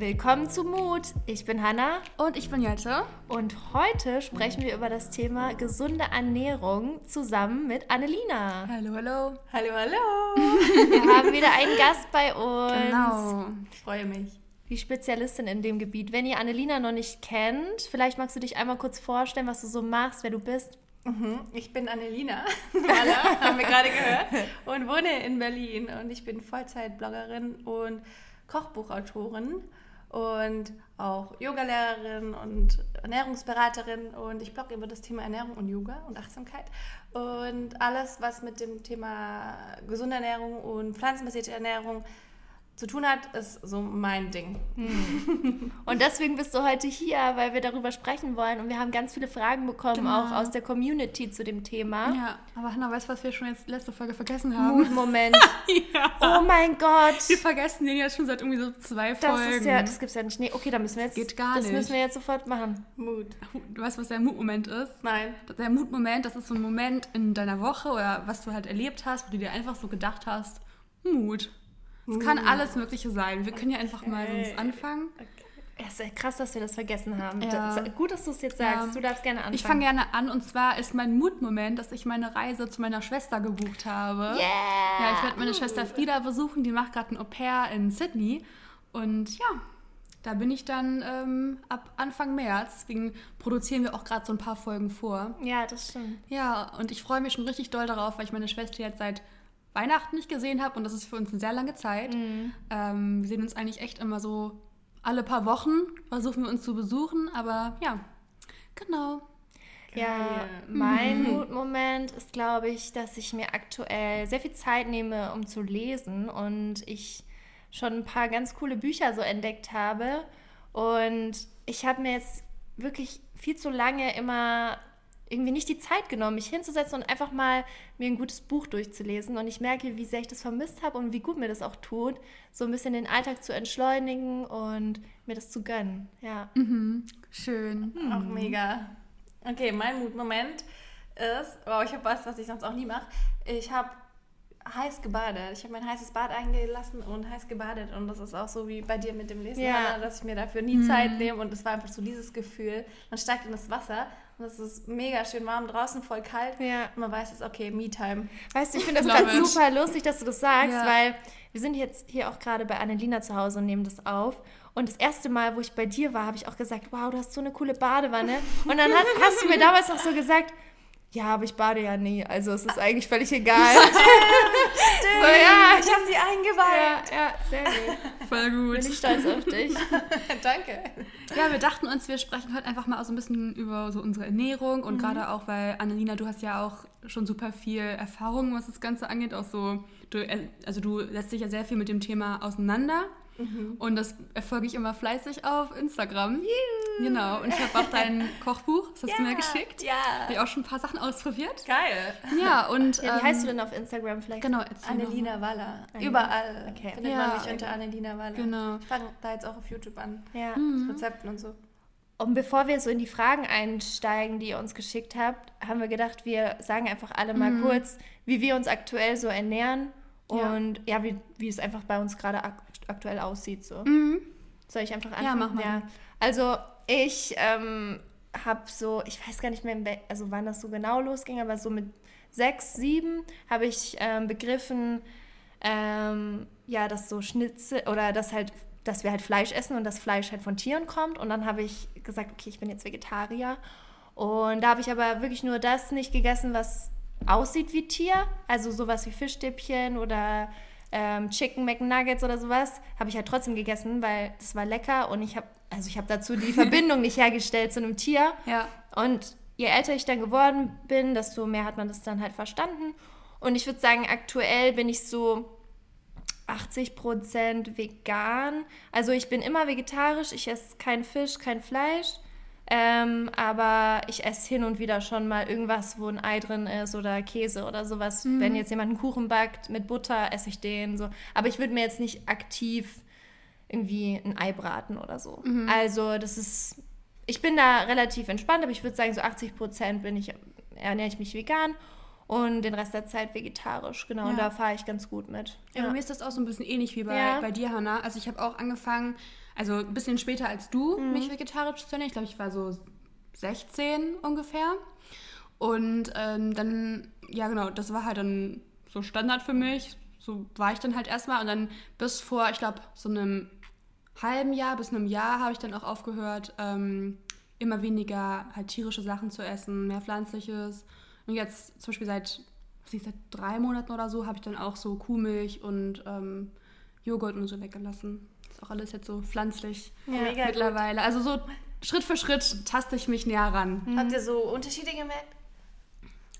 Willkommen zu Mut. Ich bin Hanna Und ich bin Jette. und heute sprechen wir über das Thema gesunde Ernährung zusammen mit Annelina. Hallo, hallo. Hallo, hallo. Wir haben wieder einen Gast bei uns. Genau. Ich freue mich. Die Spezialistin in dem Gebiet. Wenn ihr Annelina noch nicht kennt, vielleicht magst du dich einmal kurz vorstellen, was du so machst, wer du bist. Mhm. Ich bin Annelina Waller, haben wir gerade gehört, und wohne in Berlin. Und ich bin Vollzeit-Bloggerin und Kochbuchautorin und auch Yogalehrerin und Ernährungsberaterin. Und ich blogge über das Thema Ernährung und Yoga und Achtsamkeit. Und alles, was mit dem Thema gesunde Ernährung und pflanzenbasierte Ernährung zu tun hat, ist so mein Ding. Und deswegen bist du heute hier, weil wir darüber sprechen wollen. Und wir haben ganz viele Fragen bekommen, Genau. auch aus der Community zu dem Thema. Ja, aber Hanna, weißt du, was wir schon jetzt letzte Folge vergessen haben? Mutmoment. ja. Oh mein Gott. Wir vergessen den jetzt schon seit irgendwie so zwei Das Folgen. ist ja, das gibt's ja nicht. Nee, okay, dann müssen wir jetzt. Geht gar das nicht. müssen wir jetzt sofort machen. Mut. du weißt, was der Mutmoment ist? Nein. Der Mutmoment, das ist so ein Moment in deiner Woche oder was du halt erlebt hast, wo du dir einfach so gedacht hast, Mut. Es kann alles Mögliche sein. Wir können ja einfach mal sonst anfangen. Es ist krass, dass wir das vergessen haben. Ja. Das, gut, dass du es jetzt sagst. Ja. Du darfst gerne anfangen. Ich fange gerne an und zwar ist mein Mutmoment, dass ich meine Reise zu meiner Schwester gebucht habe. Yeah. Ja, ich werde meine Schwester Frieda besuchen, die macht gerade ein Au pair in Sydney. Und ja, da bin ich dann ähm, ab Anfang März. Deswegen produzieren wir auch gerade so ein paar Folgen vor. Ja, das stimmt. Ja, und ich freue mich schon richtig doll darauf, weil ich meine Schwester jetzt seit Weihnachten nicht gesehen habe und das ist für uns eine sehr lange Zeit. Ähm, wir sehen uns eigentlich echt immer so alle paar Wochen, versuchen wir uns zu besuchen, aber ja, genau. Ja, mein Mutmoment ist, glaube ich, dass ich mir aktuell sehr viel Zeit nehme, um zu lesen und ich schon ein paar ganz coole Bücher so entdeckt habe. Und ich habe mir jetzt wirklich viel zu lange immer irgendwie nicht die Zeit genommen, mich hinzusetzen und einfach mal mir ein gutes Buch durchzulesen. Und ich merke, wie sehr ich das vermisst habe und wie gut mir das auch tut, so ein bisschen den Alltag zu entschleunigen und mir das zu gönnen. Ja. Mhm. Schön. Auch mega. Okay, mein Mutmoment ist, wow, ich habe was, was ich sonst auch nie mache. Ich habe heiß gebadet. Ich habe mein heißes Bad eingelassen und heiß gebadet. Und das ist auch so wie bei dir mit dem Lesen, Ja. Hannah, dass ich mir dafür nie Zeit nehme. Und es war einfach so dieses Gefühl, man steigt in das Wasser und es ist mega schön warm, draußen voll kalt. Ja. Und man weiß es, okay, Me-Time. Weißt du, ich finde das gerade it. super lustig, dass du das sagst, Ja. weil wir sind jetzt hier auch gerade bei Annelina zu Hause und nehmen das auf. Und das erste Mal, wo ich bei dir war, habe ich auch gesagt, wow, du hast so eine coole Badewanne. Und dann hat, hast du mir damals auch so gesagt, ja, aber ich bade ja nie, also es ist eigentlich völlig egal. so, ja. Ich habe sie eingeweiht. Ja, ja, sehr gut. Voll gut. Bin ich stolz auf dich. Danke. Ja, wir dachten uns, wir sprechen heute einfach mal so ein bisschen über so unsere Ernährung und gerade auch, weil Annalena, du hast ja auch schon super viel Erfahrung, was das Ganze angeht, auch so, du, also du setzt dich ja sehr viel mit dem Thema auseinander und das erfolge ich immer fleißig auf Instagram. Genau, und ich habe auch dein Kochbuch, das hast du mir geschickt. Ja. Habe ich auch schon ein paar Sachen ausprobiert. Geil. Ja, und Ja, wie ähm, heißt du denn auf Instagram vielleicht? Genau. Annelina Waller. Überall Okay. findet Ja. man mich unter Annelina Waller. Genau. Ich fange da jetzt auch auf YouTube an. Ja. Mit Rezepten und so. Und bevor wir so in die Fragen einsteigen, die ihr uns geschickt habt, haben wir gedacht, wir sagen einfach alle mal Mhm. kurz, wie wir uns aktuell so ernähren Ja. Und ja, wie, wie es einfach bei uns gerade ak aktuell aussieht. So. Mhm. Soll ich einfach Ja, anfangen? mach mal. Also ich ähm, habe so, ich weiß gar nicht mehr, also wann das so genau losging, aber so mit sechs, sieben habe ich ähm, begriffen, ähm, ja, dass so Schnitzel oder dass halt, dass wir halt Fleisch essen und das Fleisch halt von Tieren kommt. Und dann habe ich gesagt, okay, ich bin jetzt Vegetarier. Und da habe ich aber wirklich nur das nicht gegessen, was aussieht wie Tier. Also sowas wie Fischstäbchen oder ähm, Chicken McNuggets oder sowas. Habe ich halt trotzdem gegessen, weil das war lecker. Und ich habe, also ich habe dazu die Verbindung nicht hergestellt zu einem Tier. Ja. Und je älter ich dann geworden bin, desto mehr hat man das dann halt verstanden. Und ich würde sagen, aktuell bin ich so 80% vegan. Also ich bin immer vegetarisch, ich esse kein Fisch, kein Fleisch. Ähm, aber ich esse hin und wieder schon mal irgendwas, wo ein Ei drin ist oder Käse oder sowas. Wenn jetzt jemand einen Kuchen backt mit Butter, esse ich den so. Aber ich würde mir jetzt nicht aktiv irgendwie ein Ei braten oder so. Also das ist, ich bin da relativ entspannt, aber ich würde sagen, so 80 Prozent bin ich, ernähre ich mich vegan. und den Rest der Zeit vegetarisch. Genau, Ja. und da fahre ich ganz gut mit. Ja, bei mir ist das auch so ein bisschen ähnlich wie bei, Ja. bei dir, Hannah. Also ich habe auch angefangen, also ein bisschen später als du, Mhm. mich vegetarisch zu ernähren. Ich glaube, ich war so 16 ungefähr. Und ähm, dann, ja genau, das war halt dann so Standard für mich. So war ich dann halt erstmal. Und dann bis vor, ich glaube, so einem halben Jahr bis einem Jahr habe ich dann auch aufgehört, ähm, immer weniger halt tierische Sachen zu essen, mehr pflanzliches. Und jetzt zum Beispiel seit, was ich, seit drei Monaten oder so habe ich dann auch so Kuhmilch und ähm, Joghurt und so weggelassen. Ist auch alles jetzt so pflanzlich Ja, mittlerweile. Also so Schritt für Schritt taste ich mich näher ran. Habt ihr so Unterschiede gemerkt?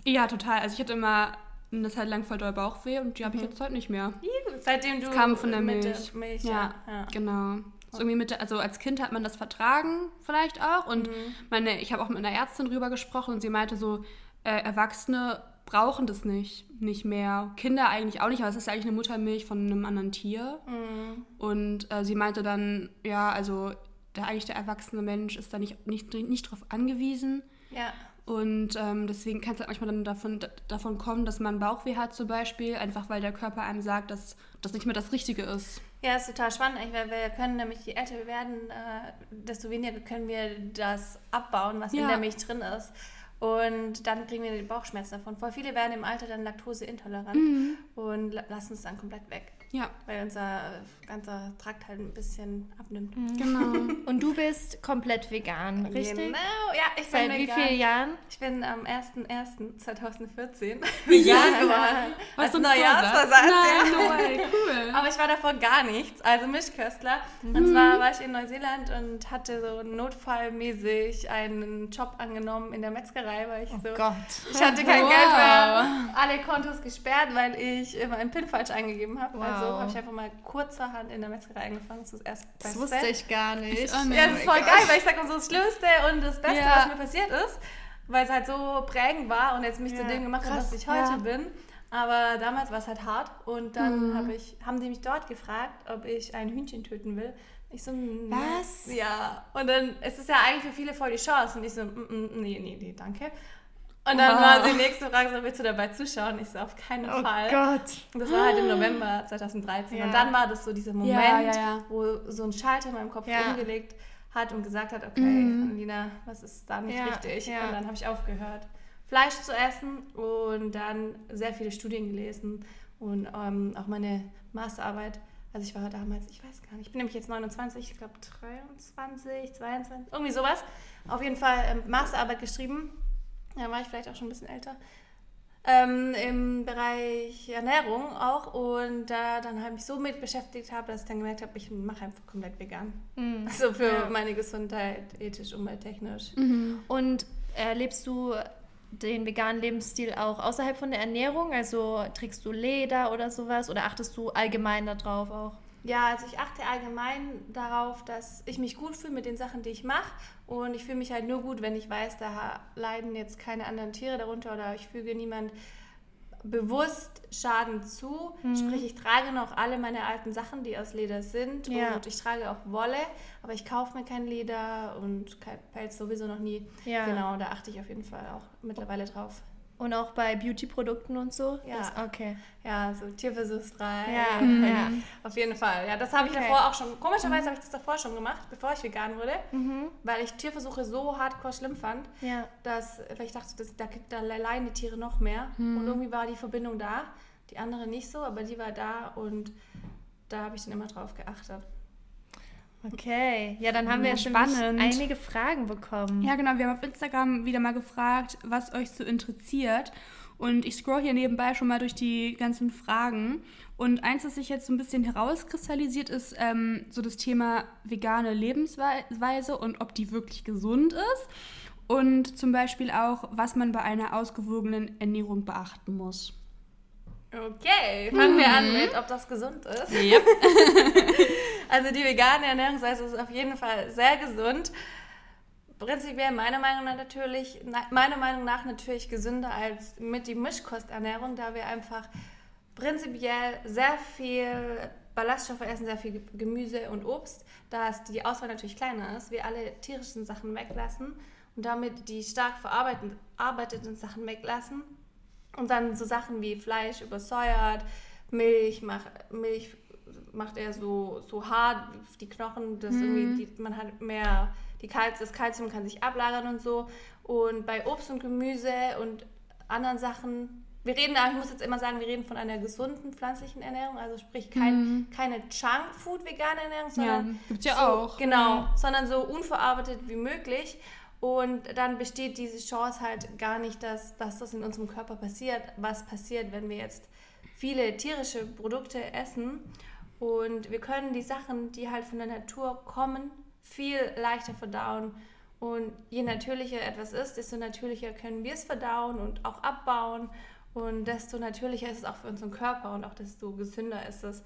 Ja, total. Also ich hatte immer eine Zeit lang voll doll Bauchweh und die habe Mhm. ich jetzt heute nicht mehr. Juhu, Seitdem du Das kam von der Milch. Der Milch Ja, ja. ja. genau. So irgendwie mit also als Kind hat man das vertragen vielleicht auch und Mhm. meine, ich habe auch mit einer Ärztin drüber gesprochen und sie meinte so, äh, Erwachsene brauchen das nicht, nicht mehr. Kinder eigentlich auch nicht, aber es ist ja eigentlich eine Muttermilch von einem anderen Tier. Mhm. Und äh, sie meinte dann, ja, also der eigentlich der erwachsene Mensch ist da nicht, nicht, nicht drauf angewiesen. ja. Und ähm, deswegen kann es halt manchmal dann davon, davon kommen, dass man Bauchweh hat zum Beispiel, einfach weil der Körper einem sagt, dass das nicht mehr das Richtige ist. Ja, ist total spannend, weil wir können nämlich, je älter wir werden, äh, desto weniger können wir das abbauen, was in Ja. der Milch drin ist. Und dann kriegen wir die Bauchschmerzen davon. Voll viele werden im Alter dann laktoseintolerant Mhm. und la- lassen es dann komplett weg, Ja, weil unser äh, ganzer Trakt halt ein bisschen abnimmt. genau. Und du bist komplett vegan, richtig? Genau, ja, ich bin Seit wie vielen Jahren? Ich bin am 1.1.2014 vegan geworden. Als ein Neujahrsvorsatz, Nein, ja. cool. Aber ich war davor gar nichts, also Mischköstler. Und zwar war ich in Neuseeland und hatte so notfallmäßig einen Job angenommen in der Metzgerei, weil ich so... Oh Gott. Ich hatte kein Wow. Geld mehr, alle Kontos gesperrt, weil ich immer einen PIN falsch eingegeben habe. Also Wow. habe ich einfach mal kurzerhand in der Metzgerei angefangen. Das ist erst Das wusste ich gar nicht. auch nicht. Ja, Oh das ist voll Gott. geil, weil ich sag mal so das Schlimmste und das Beste, Ja. was mir passiert ist, weil es halt so prägend war und jetzt mich zu Ja, dem gemacht hat, was ich heute ja. bin. Aber damals war es halt hart und dann Mhm. hab ich, haben die mich dort gefragt, ob ich ein Hühnchen töten will. Ich so, nee. Was? Ja. Und dann es ist ja eigentlich für viele voll die Chance und ich so, mm, mm, nee, nee, nee, danke. Und dann Wow. war die nächste Frage so, willst du dabei zuschauen? Ich so, auf keinen Oh Fall. Gott. Und das war halt im November 2013. Ja. Und dann war das so dieser Moment, Ja, ja, wo so ein Schalter in meinem Kopf umgelegt hat und gesagt hat, okay, Mhm. Lina, was ist da nicht richtig? ja. Und dann habe ich aufgehört, Fleisch zu essen und dann sehr viele Studien gelesen und ähm, auch meine Masterarbeit. Also ich war damals, ich weiß gar nicht, ich bin nämlich jetzt 29, ich glaube 23, 22, irgendwie sowas. Auf jeden Fall ähm, Masterarbeit geschrieben. Da war ich vielleicht auch schon ein bisschen älter ähm, im Bereich Ernährung auch und da dann halt mich so mit beschäftigt habe, dass ich dann gemerkt habe, ich mache einfach komplett vegan. Mhm. Also für Ja. meine Gesundheit, ethisch, umwelttechnisch. Und äh, lebst du den veganen Lebensstil auch außerhalb von der Ernährung? Also trägst du Leder oder sowas oder achtest du allgemein darauf auch? Ja, also ich achte allgemein darauf, dass ich mich gut fühle mit den Sachen, die ich mache. Und ich fühle mich halt nur gut, wenn ich weiß, da leiden jetzt keine anderen Tiere darunter oder ich füge niemand bewusst Schaden zu. Sprich, ich trage noch alle meine alten Sachen, die aus Leder sind. Ja. Und ich trage auch Wolle, aber ich kaufe mir kein Leder und kein Pelz sowieso noch nie. Ja. Genau, da achte ich auf jeden Fall auch mittlerweile drauf. Und auch bei Beauty-Produkten und so? Ja. Das, okay. Ja, so tierversuchsfrei. Ja, ja. Auf jeden Fall. Ja, das habe ich Okay. davor auch schon. Komischerweise habe ich das davor schon gemacht, bevor ich vegan wurde, Mhm. weil ich Tierversuche so hardcore schlimm fand, Ja. dass weil ich dachte, das, da, da leiden die Tiere noch mehr. Und irgendwie war die Verbindung da. Die andere nicht so, aber die war da und da habe ich dann immer drauf geachtet. Okay. Ja, dann haben wir Ja, spannend. einige Fragen bekommen. Ja, genau. Wir haben auf Instagram wieder mal gefragt, was euch so interessiert. Und ich scroll hier nebenbei schon mal durch die ganzen Fragen. Und eins, das sich jetzt so ein bisschen herauskristallisiert, ist ähm, so das Thema vegane Lebensweise und ob die wirklich gesund ist. Und zum Beispiel auch, was man bei einer ausgewogenen Ernährung beachten muss. Okay, fangen wir an mit, ob das gesund ist. Yep. Also die vegane Ernährungsweise ist auf jeden Fall sehr gesund. Prinzipiell meiner Meinung nach natürlich, na- meiner Meinung nach natürlich gesünder als mit die Mischkosternährung, da wir einfach prinzipiell sehr viel Ballaststoffe essen, sehr viel Gemüse und Obst, da es die Auswahl natürlich kleiner ist, wir alle tierischen Sachen weglassen und damit die stark verarbeiteten arbeiteten Sachen weglassen Und dann so Sachen wie Fleisch übersäuert, Milch macht, Milch macht er so, so hart, die Knochen, dass Mhm. irgendwie die, man hat mehr, die Kalz, das Kalzium kann sich ablagern und so. Und bei Obst und Gemüse und anderen Sachen, wir reden ich muss jetzt immer sagen, wir reden von einer gesunden pflanzlichen Ernährung, also sprich kein, keine Junkfood-vegane Ernährung, sondern Mhm. Ja, gibt's ja so, auch. Genau, Ja. sondern so unverarbeitet wie möglich. Und dann besteht diese Chance halt gar nicht, dass, dass das in unserem Körper passiert. Was passiert, wenn wir jetzt viele tierische Produkte essen und wir können die Sachen, die halt von der Natur kommen, viel leichter verdauen. Und je natürlicher etwas ist, desto natürlicher können wir es verdauen und auch abbauen. Und desto natürlicher ist es auch für unseren Körper und auch desto gesünder ist es.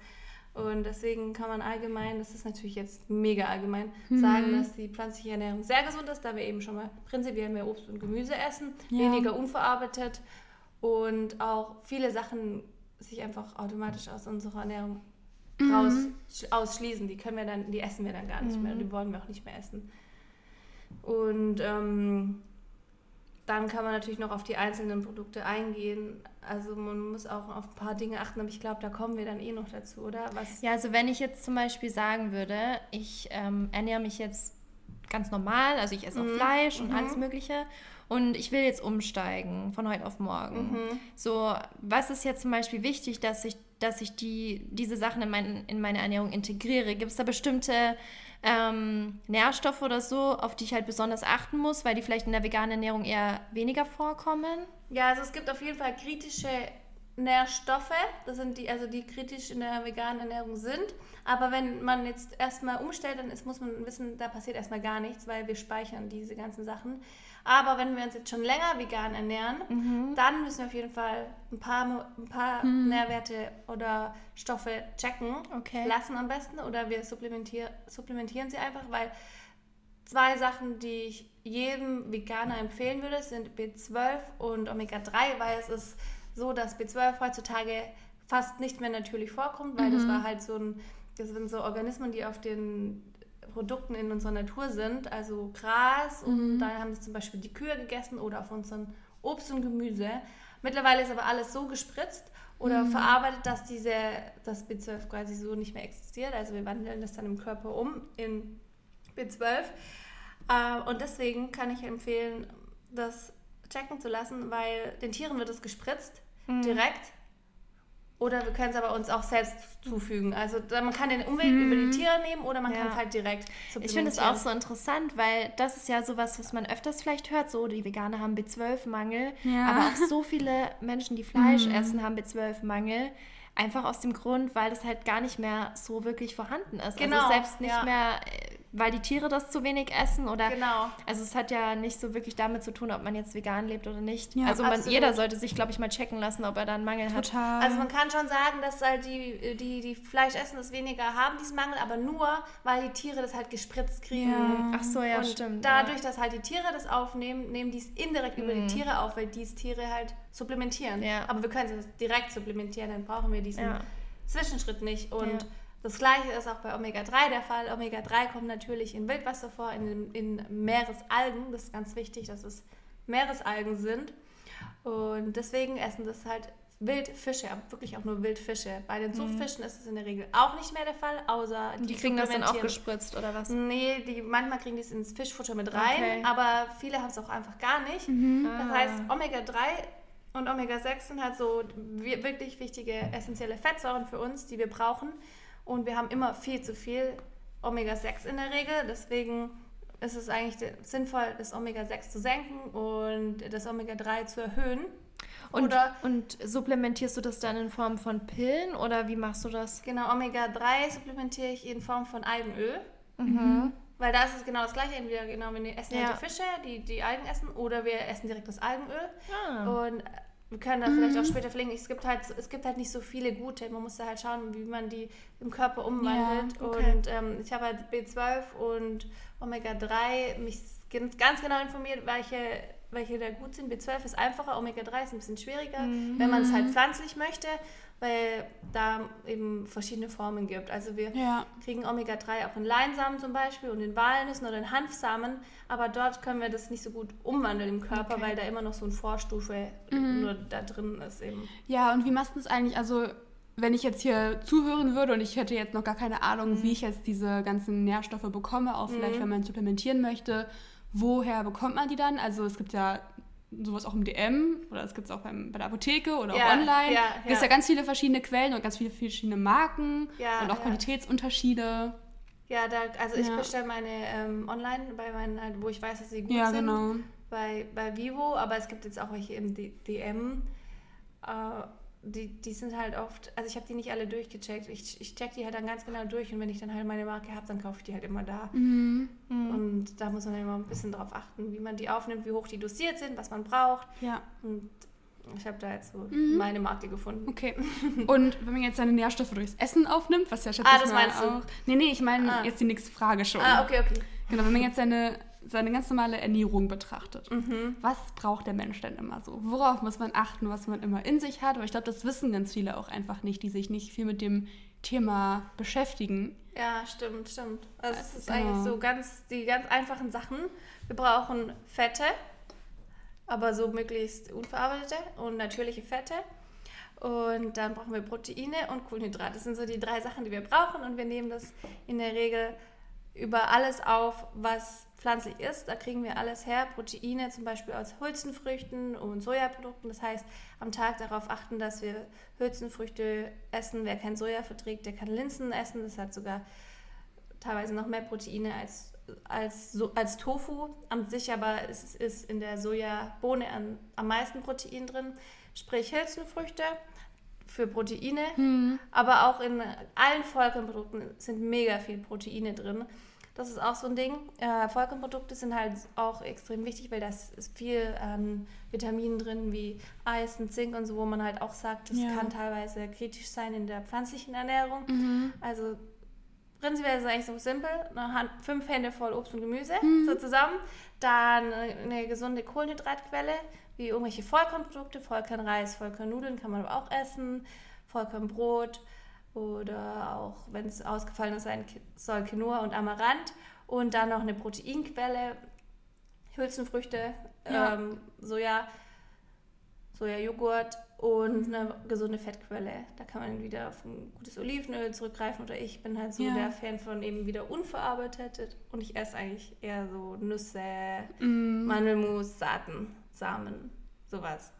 Und deswegen kann man allgemein, das ist natürlich jetzt mega allgemein, Mhm. sagen, dass die pflanzliche Ernährung sehr gesund ist, da wir eben schon mal prinzipiell mehr Obst und Gemüse essen, Ja. weniger unverarbeitet und auch viele Sachen sich einfach automatisch aus unserer Ernährung Mhm. raus, sch- ausschließen. Die können wir dann, die essen wir dann gar nicht mehr und die wollen wir auch nicht mehr essen. Und ähm, dann kann man natürlich noch auf die einzelnen Produkte eingehen. Also man muss auch auf ein paar Dinge achten, aber ich glaube, da kommen wir dann eh noch dazu, oder? Was? Ja, also wenn ich jetzt zum Beispiel sagen würde, ich ähm, ernähre mich jetzt ganz normal, also ich esse auch Fleisch und alles Mögliche und ich will jetzt umsteigen von heute auf morgen. So, was ist jetzt zum Beispiel wichtig, dass ich, dass ich die, diese Sachen in, mein, in meine Ernährung integriere? Gibt es da bestimmte ähm, Nährstoffe oder so, auf die ich halt besonders achten muss, weil die vielleicht in der veganen Ernährung eher weniger vorkommen? Ja, also es gibt auf jeden Fall kritische Nährstoffe, das sind die, also die kritisch in der veganen Ernährung sind. Aber wenn man jetzt erstmal umstellt, dann ist, muss man wissen, da passiert erstmal gar nichts, weil wir speichern diese ganzen Sachen. Aber wenn wir uns jetzt schon länger vegan ernähren, dann müssen wir auf jeden Fall ein paar, ein paar Nährwerte oder Stoffe checken. Okay. lassen am besten oder wir supplementier supplementieren sie einfach, weil zwei Sachen, die ich jedem Veganer empfehlen würde, sind B12 und Omega-3, weil es ist so, dass B12 heutzutage fast nicht mehr natürlich vorkommt, weil das war halt so ein, das sind so Organismen, die auf den Produkten in unserer Natur sind, also Gras und da haben sie zum Beispiel die Kühe gegessen oder auf unseren Obst und Gemüse. Mittlerweile ist aber alles so gespritzt oder verarbeitet, dass diese, das B12 quasi so nicht mehr existiert. Also wir wandeln das dann im Körper um in B12. Äh, und deswegen kann ich empfehlen, das checken zu lassen, weil den Tieren wird es gespritzt, direkt. Oder wir können es aber uns auch selbst zufügen. Also man kann den Umweg über die Tiere nehmen oder man Ja. kann es halt direkt Ich finde es auch so interessant, weil das ist ja sowas, was man öfters vielleicht hört, so die Veganer haben B12-Mangel, Ja. aber auch so viele Menschen, die Fleisch essen, haben B12-Mangel. Einfach aus dem Grund, weil das halt gar nicht mehr so wirklich vorhanden ist. Genau, Also selbst nicht ja. mehr, äh, weil die Tiere das zu wenig essen oder Genau. also es hat ja nicht so wirklich damit zu tun, ob man jetzt vegan lebt oder nicht. Ja, also man, jeder sollte sich, glaube ich, mal checken lassen, ob er da einen Mangel hat. Total. Also man kann schon sagen, dass halt die, die, die Fleisch essen das weniger haben, diesen Mangel, aber nur, weil die Tiere das halt gespritzt kriegen. Ja. Ach so, ja, und stimmt. dadurch, dass halt die Tiere das aufnehmen, nehmen die es indirekt über Mhm. die Tiere auf, weil die Tiere halt supplementieren. Ja. Aber wir können es direkt supplementieren, dann brauchen wir diesen Ja. Zwischenschritt nicht. Und Ja. Das gleiche ist auch bei Omega-3 der Fall. Omega-3 kommt natürlich in Wildwasser vor, in, in Meeresalgen. Das ist ganz wichtig, dass es Meeresalgen sind. Und deswegen essen das halt Wildfische, aber wirklich auch nur Wildfische. Bei den Zuchtfischen ist es in der Regel auch nicht mehr der Fall, außer Mhm. die, kriegen das dann auch gespritzt oder was? Nee, die, manchmal kriegen die es ins Fischfutter mit rein, Okay. aber viele haben es auch einfach gar nicht. Das Ah. heißt, Omega-3 und Omega-6 sind halt so wi- wirklich wichtige essentielle Fettsäuren für uns, die wir brauchen. Und wir haben immer viel zu viel Omega-6 in der Regel. Deswegen ist es eigentlich sinnvoll, das Omega-6 zu senken und das Omega-3 zu erhöhen. Und, Oder und supplementierst du das dann in Form von Pillen oder wie machst du das? genau, Omega-3 supplementiere ich in Form von Algenöl. Weil da ist es genau das gleiche. Entweder genau, wir essen Ja. halt die Fische, die die Algen essen, oder wir essen direkt das Algenöl. Ah. Und wir können da vielleicht auch später verlinken. Es gibt, halt, es gibt halt nicht so viele gute. Man muss da halt schauen, wie man die im Körper umwandelt. Ja, okay. Und ähm, ich habe halt B12 und Omega-3 mich ganz genau informiert, welche, welche da gut sind. B12 ist einfacher, Omega-3 ist ein bisschen schwieriger, wenn man es halt pflanzlich möchte. Weil da eben verschiedene Formen gibt. Also wir Ja. kriegen Omega-3 auch in Leinsamen zum Beispiel und in Walnüssen oder in Hanfsamen, aber dort können wir das nicht so gut umwandeln im Körper, Okay. weil da immer noch so eine Vorstufe nur da drin ist eben. Ja, und wie machst du es eigentlich? Also, wenn ich jetzt hier zuhören würde und ich hätte jetzt noch gar keine Ahnung, wie ich jetzt diese ganzen Nährstoffe bekomme, auch vielleicht, wenn man supplementieren möchte, woher bekommt man die dann? Also, es gibt ja sowas auch im DM oder es gibt es auch beim, bei der Apotheke oder Ja, auch online. ja, Es gibt ja. ja ganz viele verschiedene Quellen und ganz viele verschiedene Marken Ja, und auch ja. Qualitätsunterschiede. Ja, da, also ich Ja. bestelle meine ähm, online bei meinen, halt, wo ich weiß, dass sie gut Ja, sind. genau. Bei, bei Vivo, aber es gibt jetzt auch welche im D DM. Äh, die, die sind halt oft, also ich habe die nicht alle durchgecheckt. Ich, ich check die halt dann ganz genau durch und wenn ich dann halt meine Marke habe, dann kaufe ich die halt immer da. Mhm. Und da muss man immer ein bisschen drauf achten, wie man die aufnimmt, wie hoch die dosiert sind, was man braucht. Ja. Und ich habe da jetzt so Mhm. meine Marke gefunden. Okay. Und wenn man jetzt seine Nährstoffe durchs Essen aufnimmt, was ja schätze Ah, ich das mal meinst du? auch. Nee, nee, ich meine Ah. jetzt die nächste Frage schon. Ah, okay, okay. Genau, wenn man jetzt seine, seine ganz normale Ernährung betrachtet, Mhm. was braucht der Mensch denn immer so? Worauf muss man achten, was man immer in sich hat? Aber ich glaube, das wissen ganz viele auch einfach nicht, die sich nicht viel mit dem Thema beschäftigen. Ja, stimmt, stimmt. Also es ist Genau. eigentlich so ganz, die ganz einfachen Sachen. Wir brauchen Fette, aber so möglichst unverarbeitete und natürliche Fette. Und dann brauchen wir Proteine und Kohlenhydrate. Das sind so die drei Sachen, die wir brauchen. Und wir nehmen das in der Regel über alles auf, was pflanzlich ist. Da kriegen wir alles her. Proteine zum Beispiel aus Hülsenfrüchten und Sojaprodukten. Das heißt, am Tag darauf achten, dass wir Hülsenfrüchte essen. Wer kein Soja verträgt, der kann Linsen essen. Das hat sogar teilweise noch mehr Proteine als, als, als Tofu. An sich aber ist, ist, in der Sojabohne am meisten Protein drin. Sprich Hülsenfrüchte für Proteine. Aber auch in allen Vollkornprodukten sind mega viel Proteine drin. Das ist auch so ein Ding. Äh, Vollkornprodukte sind halt auch extrem wichtig, weil da ist viel an Vitaminen drin, wie Eisen, Zink und so, wo man halt auch sagt, das Ja. kann teilweise kritisch sein in der pflanzlichen Ernährung. Also prinzipiell ist es eigentlich so simpel. Hand, fünf Hände voll Obst und Gemüse so zusammen. Dann eine gesunde Kohlenhydratquelle, wie irgendwelche Vollkornprodukte, Vollkornreis, Vollkornnudeln kann man aber auch essen, Vollkornbrot oder auch, wenn es ausgefallen ist, sein soll Quinoa und Amaranth. Und dann noch eine Proteinquelle, Hülsenfrüchte, Ja. ähm, Soja, Sojajoghurt und eine gesunde Fettquelle. Da kann man wieder auf ein gutes Olivenöl zurückgreifen oder ich bin halt so Ja. der Fan von eben wieder unverarbeitet und ich esse eigentlich eher so Nüsse, Mm. Mandelmus, Saaten, Samen, sowas.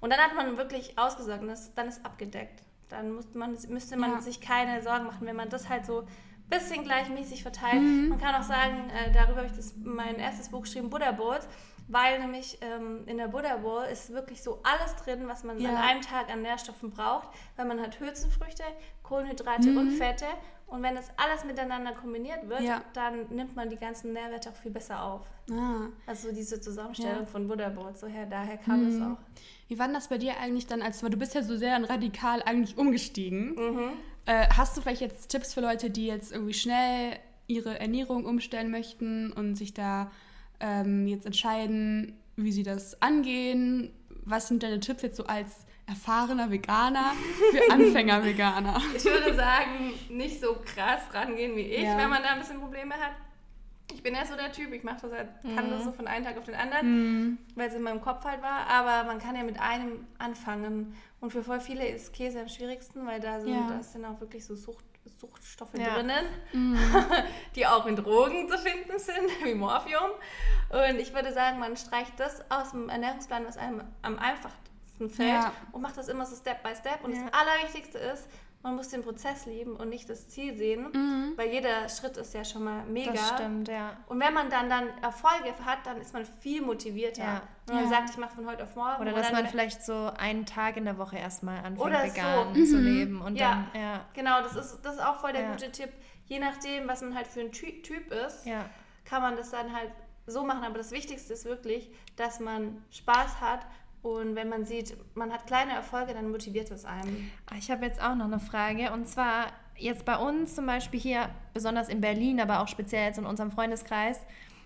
Und dann hat man wirklich ausgesorgt und das, dann ist abgedeckt. Dann muss man, müsste man Ja. sich keine Sorgen machen, wenn man das halt so ein bisschen gleichmäßig verteilt. Mhm. Man kann auch sagen, äh, darüber habe ich das, mein erstes Buch geschrieben, Buddha Bowls, weil nämlich ähm, in der Buddha Bowl ist wirklich so alles drin, was man Ja. an einem Tag an Nährstoffen braucht, weil man hat Hülsenfrüchte, Kohlenhydrate Mhm. und Fette. Und wenn das alles miteinander kombiniert wird, Ja. dann nimmt man die ganzen Nährwerte auch viel besser auf. Ah. Also diese Zusammenstellung Ja. von Bowl, so her, daher kam es Mhm. auch. Wie war denn das bei dir eigentlich dann, als weil du bist ja so sehr radikal eigentlich umgestiegen? Mhm. Äh, hast du vielleicht jetzt Tipps für Leute, die jetzt irgendwie schnell ihre Ernährung umstellen möchten und sich da ähm, jetzt entscheiden, wie sie das angehen? Was sind deine Tipps jetzt so als erfahrener Veganer für Anfänger-Veganer? Ich würde sagen, nicht so krass rangehen wie ich, Ja. wenn man da ein bisschen Probleme hat. Ich bin ja so der Typ, ich mache das halt, kann Mhm. das so von einem Tag auf den anderen, weil es in meinem Kopf halt war. Aber man kann ja mit einem anfangen. Und für voll viele ist Käse am schwierigsten, weil da sind, Ja. da sind auch wirklich so Sucht, Suchtstoffe Ja. drinnen, Mhm. die auch in Drogen zu finden sind, wie Morphium. Und ich würde sagen, man streicht das aus dem Ernährungsplan, was einem am einfachsten fällt Ja. und macht das immer so Step by Step. Und Ja. das Allerwichtigste ist, man muss den Prozess lieben und nicht das Ziel sehen, Mhm. weil jeder Schritt ist ja schon mal mega. Das stimmt, ja. Und wenn man dann, dann Erfolge hat, dann ist man viel motivierter. Ja. Wenn man Ja. sagt, ich mache von heute auf morgen. Oder dass man vielleicht so einen Tag in der Woche erstmal anfängt, Oder so. vegan Mhm. zu leben. Und Ja. dann, ja, Genau, das ist, das ist auch voll der gute Tipp. Je nachdem, was man halt für ein Ty Typ ist, kann man das dann halt so machen. Aber das Wichtigste ist wirklich, dass man Spaß hat. Und wenn man sieht, man hat kleine Erfolge, dann motiviert es einen. Ah, Ich habe jetzt auch noch eine Frage. Und zwar jetzt bei uns zum Beispiel hier, besonders in Berlin, aber auch speziell jetzt in unserem Freundeskreis,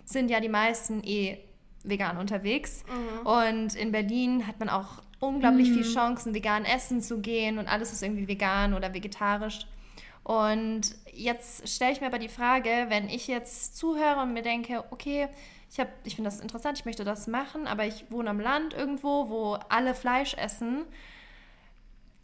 sind ja die meisten eh vegan unterwegs. Und in Berlin hat man auch unglaublich viel Chancen, vegan essen zu gehen und alles ist irgendwie vegan oder vegetarisch. Und jetzt stelle ich mir aber die Frage, wenn ich jetzt zuhöre und mir denke, okay, ich, hab, ich finde das interessant, ich möchte das machen, aber ich wohne am Land irgendwo, wo alle Fleisch essen.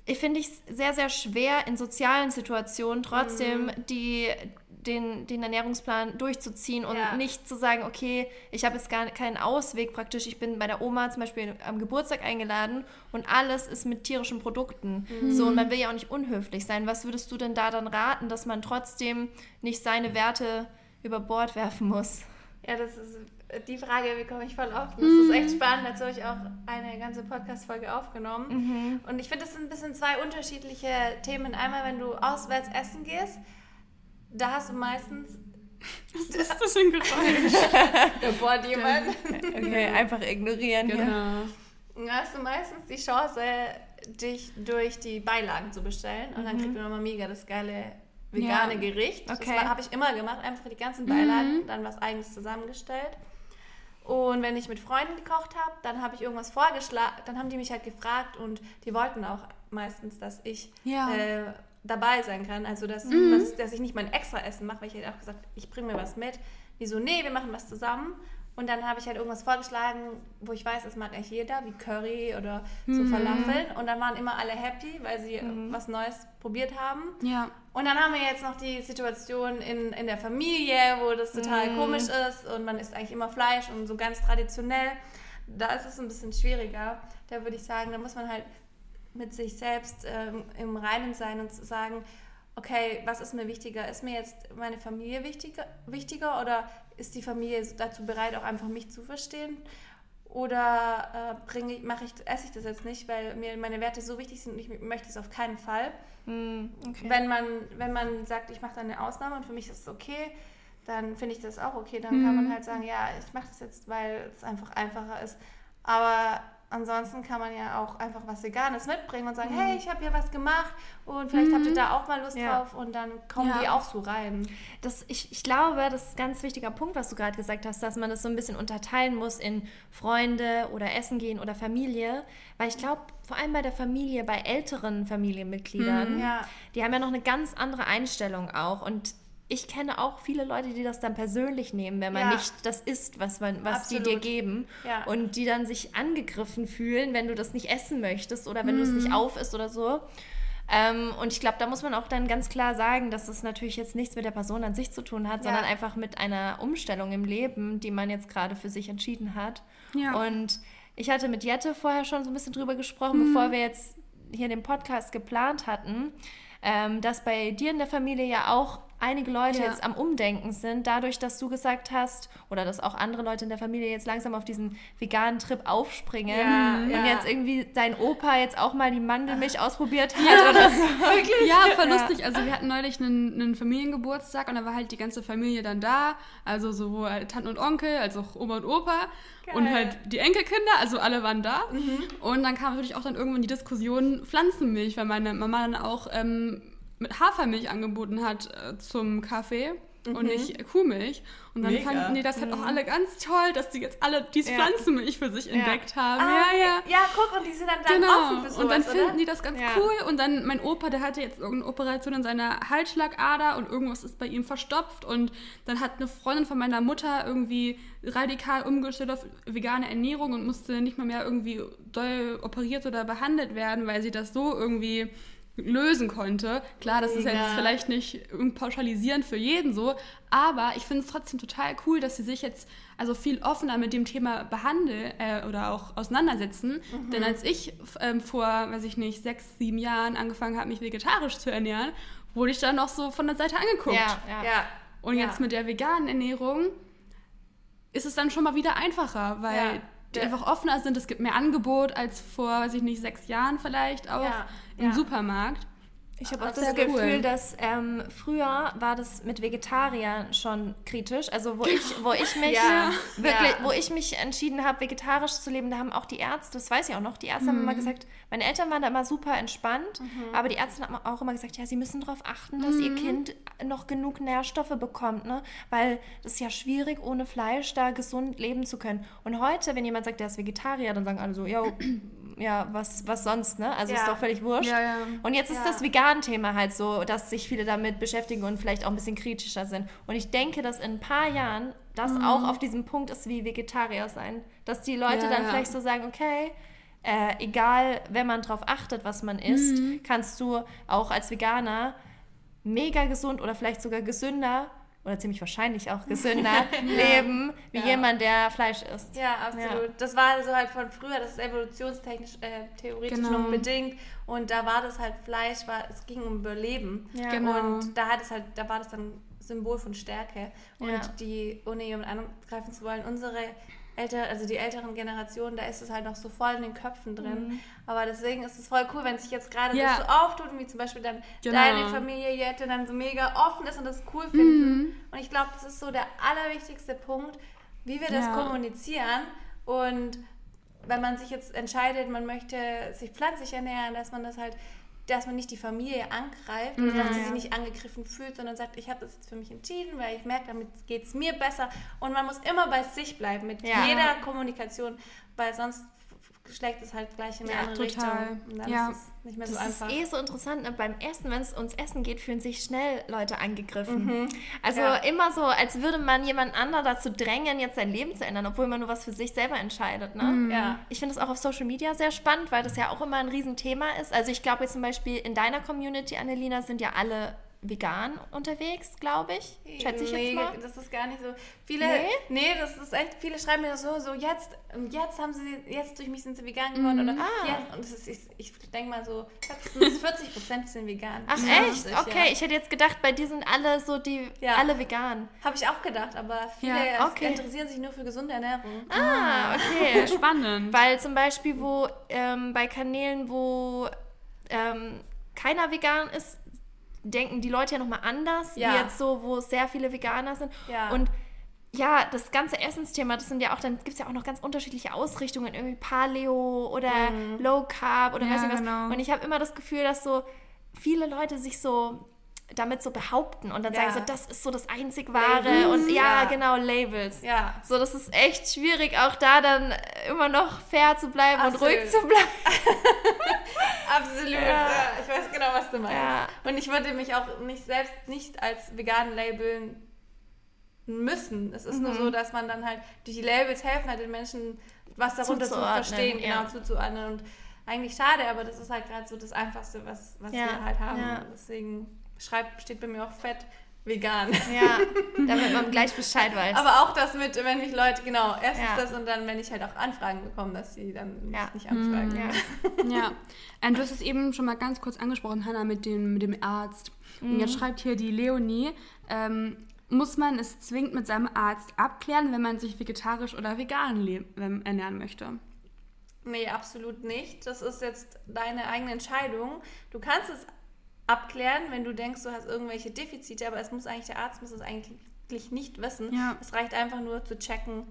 Ich finde es sehr, sehr schwer, in sozialen Situationen trotzdem Mhm. die, den, den Ernährungsplan durchzuziehen und Ja. nicht zu sagen, okay, ich habe jetzt gar keinen Ausweg praktisch. Ich bin bei der Oma zum Beispiel am Geburtstag eingeladen und alles ist mit tierischen Produkten. Mhm. So, und man will ja auch nicht unhöflich sein. Was würdest du denn da dann raten, dass man trotzdem nicht seine Werte über Bord werfen muss? Ja, das ist die Frage bekomme ich voll oft. Das ist echt spannend. Dazu habe ich auch eine ganze Podcast-Folge aufgenommen. Und ich finde, das sind ein bisschen zwei unterschiedliche Themen. Einmal, wenn du auswärts essen gehst, da hast du meistens. Was ist das für ein Geräusch? Da bohrt jemand. Okay, einfach ignorieren. hier. genau. Da hast du meistens die Chance, dich durch die Beilagen zu bestellen. Und dann kriegt man immer mega das geile vegane Ja. Gericht. Okay. Das habe ich immer gemacht. Einfach die ganzen Beilagen, dann was eigenes zusammengestellt. Und wenn ich mit Freunden gekocht habe, dann habe ich irgendwas vorgeschlagen, dann haben die mich halt gefragt und die wollten auch meistens, dass ich Ja. äh, dabei sein kann. Also, dass, dass, dass ich nicht mein extra Essen mache, weil ich halt auch gesagt ich bringe mir was mit. Die so, nee, wir machen was zusammen. Und dann habe ich halt irgendwas vorgeschlagen, wo ich weiß, das mag eigentlich jeder, wie Curry oder so Falafeln. Und dann waren immer alle happy, weil sie was Neues probiert haben. Ja. Und dann haben wir jetzt noch die Situation in, in der Familie, wo das total Mhm. komisch ist und man isst eigentlich immer Fleisch und so ganz traditionell. Da ist es ein bisschen schwieriger. Da würde ich sagen, da muss man halt mit sich selbst ähm, im Reinen sein und sagen, okay, was ist mir wichtiger? Ist mir jetzt meine Familie wichtiger, wichtiger oder ist die Familie dazu bereit, auch einfach mich zu verstehen? Oder äh, bringe ich, mache ich, esse ich das jetzt nicht, weil mir meine Werte so wichtig sind und ich möchte es auf keinen Fall. Hm, okay. Wenn man, wenn man sagt, ich mache da eine Ausnahme und für mich ist es okay, dann finde ich das auch okay. Dann kann man halt sagen, ja, ich mache das jetzt, weil es einfach einfacher ist. Aber ansonsten kann man ja auch einfach was Veganes mitbringen und sagen, hey, ich habe hier was gemacht und vielleicht habt ihr da auch mal Lust Ja. drauf und dann kommen Ja. die auch so rein. Das, ich, ich glaube, das ist ein ganz wichtiger Punkt, was du gerade gesagt hast, dass man das so ein bisschen unterteilen muss in Freunde oder Essen gehen oder Familie. Weil ich glaube, vor allem bei der Familie, bei älteren Familienmitgliedern, Ja. die haben ja noch eine ganz andere Einstellung auch. Und ich kenne auch viele Leute, die das dann persönlich nehmen, wenn man Ja. nicht das isst, was, man, was die dir geben. Ja. Und die dann sich angegriffen fühlen, wenn du das nicht essen möchtest oder wenn du es nicht aufisst oder so. Ähm, und ich glaube, da muss man auch dann ganz klar sagen, dass das natürlich jetzt nichts mit der Person an sich zu tun hat, Ja. sondern einfach mit einer Umstellung im Leben, die man jetzt gerade für sich entschieden hat. Ja. Und ich hatte mit Jette vorher schon so ein bisschen drüber gesprochen, bevor wir jetzt hier den Podcast geplant hatten, ähm, dass bei dir in der Familie ja auch einige Leute Ja. jetzt am Umdenken sind, dadurch, dass du gesagt hast, oder dass auch andere Leute in der Familie jetzt langsam auf diesen veganen Trip aufspringen Ja, und ja. jetzt irgendwie dein Opa jetzt auch mal die Mandelmilch ausprobiert hat oder so. Ja, voll lustig. Also wir hatten neulich einen, einen Familiengeburtstag und da war halt die ganze Familie dann da. Also sowohl Tanten und Onkel, als auch Oma und Opa. Und Geil. halt die Enkelkinder, also alle waren da. Und dann kam natürlich auch dann irgendwann die Diskussion Pflanzenmilch, weil meine Mama dann auch ähm, mit Hafermilch angeboten hat äh, zum Kaffee. Und nicht Kuhmilch. Und dann Mega. fanden die das halt auch alle ganz toll, dass die jetzt alle die Ja. Pflanzenmilch für sich entdeckt haben. Ah, ja, ja. Ja, guck, und die sind dann, dann Genau. offen für sowas, und dann finden oder? die das ganz Ja. cool. Und dann mein Opa, der hatte jetzt irgendeine Operation in seiner Halsschlagader und irgendwas ist bei ihm verstopft. Und dann hat eine Freundin von meiner Mutter irgendwie radikal umgestellt auf vegane Ernährung und musste nicht mal mehr irgendwie doll operiert oder behandelt werden, weil sie das so irgendwie lösen konnte. Klar, das ist Mega. jetzt vielleicht nicht pauschalisierend für jeden so, aber ich finde es trotzdem total cool, dass sie sich jetzt also viel offener mit dem Thema behandeln äh, oder auch auseinandersetzen. Mhm. Denn als ich ähm, vor, weiß ich nicht, sechs, sieben Jahren angefangen habe, mich vegetarisch zu ernähren, wurde ich dann noch so von der Seite angeguckt. Ja, ja. Ja. Und ja. jetzt mit der veganen Ernährung ist es dann schon mal wieder einfacher, weil Ja. die Ja. einfach offener sind. Es gibt mehr Angebot als vor, weiß ich nicht, sechs Jahren vielleicht auch Ja. Im Ja. Supermarkt. Ich habe auch Das das Gefühl, cool. dass ähm, früher war das mit Vegetariern schon kritisch. Also wo ich, wo ich mich Ja. wirklich, Ja. wo ich mich entschieden habe, vegetarisch zu leben, da haben auch die Ärzte, das weiß ich auch noch, die Ärzte haben immer gesagt, meine Eltern waren da immer super entspannt, aber die Ärzte haben auch immer gesagt, ja, sie müssen darauf achten, dass ihr Kind noch genug Nährstoffe bekommt, ne? Weil das ist ja schwierig, ohne Fleisch da gesund leben zu können. Und heute, wenn jemand sagt, der ist Vegetarier, dann sagen alle so, ja, ja, was, was sonst, ne? Also Ja. ist doch völlig wurscht. Ja, ja. Und jetzt ist das Vegan-Thema halt so, dass sich viele damit beschäftigen und vielleicht auch ein bisschen kritischer sind. Und ich denke, dass in ein paar Jahren das Mhm. auch auf diesem Punkt ist wie Vegetarier sein. Dass die Leute dann vielleicht so sagen, okay, äh, egal, wenn man drauf achtet, was man isst, Mhm. kannst du auch als Veganer mega gesund oder vielleicht sogar gesünder oder ziemlich wahrscheinlich auch gesünder leben, wie Ja. jemand, der Fleisch isst. Ja, absolut. Das war so halt von früher, das ist evolutionstechnisch, äh, theoretisch Genau. noch bedingt. Und da war das halt Fleisch, war, es ging um Überleben. Ja. Genau. Und da hat es halt, da war das dann Symbol von Stärke. Und Ja. die, ohne jemand angreifen zu wollen, unsere älter, also die älteren Generationen, da ist es halt noch so voll in den Köpfen drin. Mhm. Aber deswegen ist es voll cool, wenn sich jetzt gerade Ja. das so auftut und wie zum Beispiel dann Genau. deine Familie Jette dann so mega offen ist und das cool finden. Und ich glaube, das ist so der allerwichtigste Punkt, wie wir das Ja. kommunizieren und wenn man sich jetzt entscheidet, man möchte sich pflanzlich ernähren, dass man das halt, dass man nicht die Familie angreift und dass sie ja. sich nicht angegriffen fühlt, sondern sagt, ich habe das jetzt für mich entschieden, weil ich merke, damit geht es mir besser. Und man muss immer bei sich bleiben mit Ja. jeder Kommunikation, weil sonst schlägt es halt gleich in eine Ja, andere total. Richtung. Und dann Ja. ist es nicht mehr so Das einfach. ist eh so interessant. Ne? Beim ersten, wenn es ums Essen geht, fühlen sich schnell Leute angegriffen. Also Ja. immer so, als würde man jemand anderen dazu drängen, jetzt sein Leben zu ändern, obwohl man nur was für sich selber entscheidet. Ne? ja. Ich finde es auch auf Social Media sehr spannend, weil das ja auch immer ein Riesenthema ist. Also ich glaube jetzt zum Beispiel in deiner Community, Annelina, sind ja alle vegan unterwegs, glaube ich. Schätze ich nee, jetzt mal. das ist gar nicht so. Viele, Nee? nee? das ist echt, viele schreiben mir so, so jetzt, jetzt haben sie, jetzt durch mich sind sie vegan geworden oder Ah. jetzt, und das ist, ich, ich denke mal so, höchstens 40 Prozent sind vegan. Ach 50, echt? Okay, Ja. ich hätte jetzt gedacht, bei dir sind alle so die, Ja. alle vegan. Habe ich auch gedacht, aber viele Ja, okay. interessieren sich nur für gesunde Ernährung. Ah, okay. Spannend. Weil zum Beispiel, wo ähm, bei Kanälen, wo ähm, keiner vegan ist, denken die Leute ja nochmal anders, Ja. wie jetzt so, wo sehr viele Veganer sind. Ja. Und ja, das ganze Essensthema, das sind ja auch, dann gibt es ja auch noch ganz unterschiedliche Ausrichtungen, irgendwie Paleo oder Low Carb oder Ja, weiß nicht was. genau. Und ich habe immer das Gefühl, dass so viele Leute sich so damit so behaupten und dann Ja. sagen so, das ist so das einzig wahre Labels, und ja, ja. genau, Labels. Ja. So, das ist echt schwierig, auch da dann immer noch fair zu bleiben und Absolut. ruhig zu bleiben. Absolut. Ja. Ich weiß genau, was du meinst. Und ich würde mich auch nicht selbst nicht als vegan labeln müssen. Es ist Mhm. nur so, dass man dann halt durch die Labels helfen halt den Menschen, was darunter zu verstehen, genau zuzuordnen. Und eigentlich schade, aber das ist halt gerade so das Einfachste, was, was wir halt haben. Deswegen schreibt, steht bei mir auch fett vegan. Ja, damit man gleich Bescheid weiß. Aber auch das mit, wenn mich Leute, genau, erstens Ja. das und dann, wenn ich halt auch Anfragen bekomme, dass sie dann mich Ja. nicht anfragen. ja. Ja, ähm, du hast es eben schon mal ganz kurz angesprochen, Hannah, mit dem, mit dem Arzt. Und jetzt schreibt hier die Leonie, ähm, muss man es zwingend mit seinem Arzt abklären, wenn man sich vegetarisch oder vegan ernähren möchte? Nee, absolut nicht. Das ist jetzt deine eigene Entscheidung. Du kannst es abklären, wenn du denkst, du hast irgendwelche Defizite, aber es muss eigentlich, der Arzt muss es eigentlich nicht wissen. Ja. Es reicht einfach nur zu checken,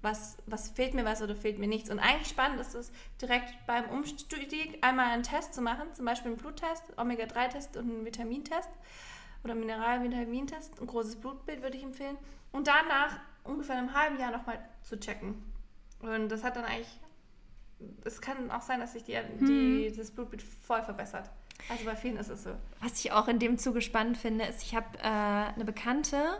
was, was fehlt mir was oder fehlt mir nichts. Und eigentlich spannend ist es, direkt beim Umstieg einmal einen Test zu machen, zum Beispiel einen Bluttest, Omega-3-Test und einen Vitamintest oder Mineral-Vitamintest, ein großes Blutbild würde ich empfehlen. Und danach ungefähr in einem halben Jahr nochmal zu checken. Und das hat dann eigentlich es kann auch sein, dass sich die, die, das Blutbild voll verbessert. Also bei vielen ist es so. Was ich auch in dem Zuge spannend finde, ist, ich habe äh, eine Bekannte,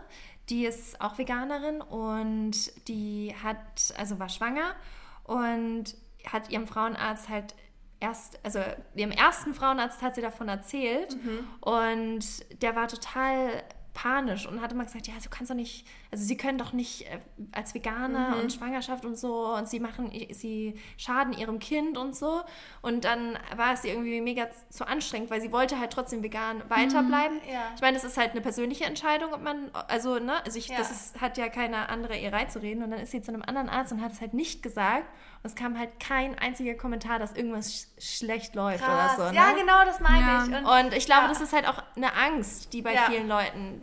die ist auch Veganerin und die hat, also war schwanger und hat ihrem Frauenarzt halt erst, also ihrem ersten Frauenarzt hat sie davon erzählt und der war total panisch und hat immer gesagt, ja, du kannst doch nicht, also sie können doch nicht äh, als Veganer und Schwangerschaft und so und sie machen, sie schaden ihrem Kind und so und dann war es irgendwie mega zu anstrengend, weil sie wollte halt trotzdem vegan weiterbleiben. ja. Ich meine, das ist halt eine persönliche Entscheidung, ob man, also, ne, also ich, Ja. das ist, hat ja keine andere ihr reinzureden und dann ist sie zu einem anderen Arzt und hat es halt nicht gesagt und es kam halt kein einziger Kommentar, dass irgendwas sch schlecht läuft Krass. oder so. Ne? Ja, genau, das meine Ja. ich. Und, Und ich glaube, Ja. das ist halt auch eine Angst, die bei Ja. vielen Leuten